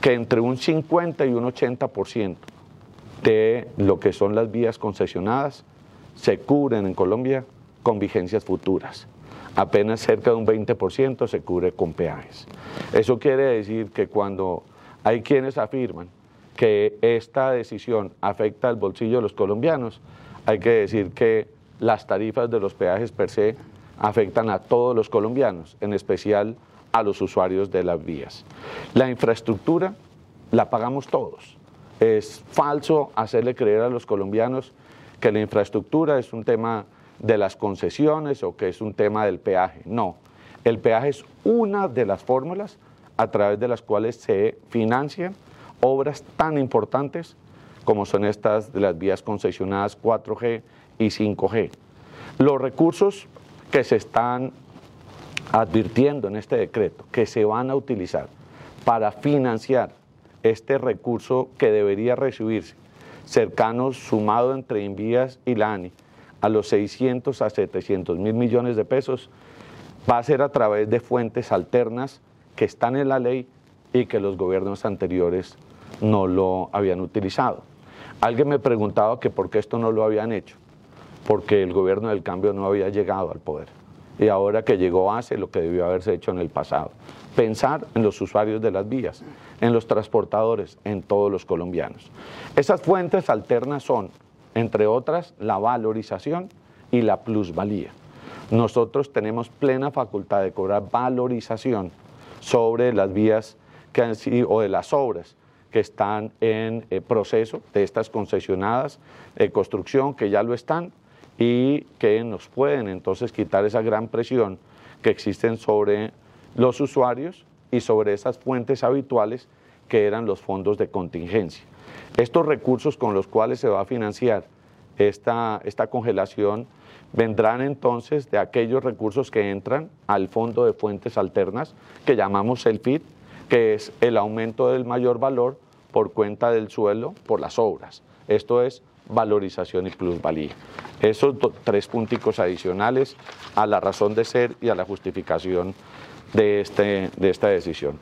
que entre un 50 y un 80% de lo que son las vías concesionadas se cubren en Colombia con vigencias futuras. Apenas cerca de un 20% se cubre con peajes. Eso quiere decir que cuando hay quienes afirman que esta decisión afecta al bolsillo de los colombianos, hay que decir que las tarifas de los peajes per se afectan a todos los colombianos, en especial a los usuarios de las vías. La infraestructura la pagamos todos. Es falso hacerle creer a los colombianos que la infraestructura es un tema de las concesiones o que es un tema del peaje. No, el peaje es una de las fórmulas a través de las cuales se financian obras tan importantes como son estas de las vías concesionadas 4G y 5G. Los recursos que se están advirtiendo en este decreto, que se van a utilizar para financiar este recurso que debería recibirse, cercanos sumado entre Invías y la ANI, a los 600 a 700 mil millones de pesos, va a ser a través de fuentes alternas que están en la ley y que los gobiernos anteriores no lo habían utilizado. Alguien me preguntaba que por qué esto no lo habían hecho, porque el gobierno del cambio no había llegado al poder. Y ahora que llegó hace lo que debió haberse hecho en el pasado. Pensar en los usuarios de las vías, en los transportadores, en todos los colombianos. Esas fuentes alternas son, entre otras, la valorización y la plusvalía. Nosotros tenemos plena facultad de cobrar valorización sobre las vías que han sido, o de las obras que están en eh, proceso de estas concesionadas de construcción, que ya lo están, y que nos pueden entonces quitar esa gran presión que existen sobre los usuarios y sobre esas fuentes habituales que eran los fondos de contingencia. Estos recursos con los cuales se va a financiar esta, esta congelación vendrán entonces de aquellos recursos que entran al fondo de fuentes alternas que llamamos el FIT, que es el aumento del mayor valor por cuenta del suelo por las obras. Esto es valorización y plusvalía. Esos tres punticos adicionales a la razón de ser y a la justificación de, este, de esta decisión.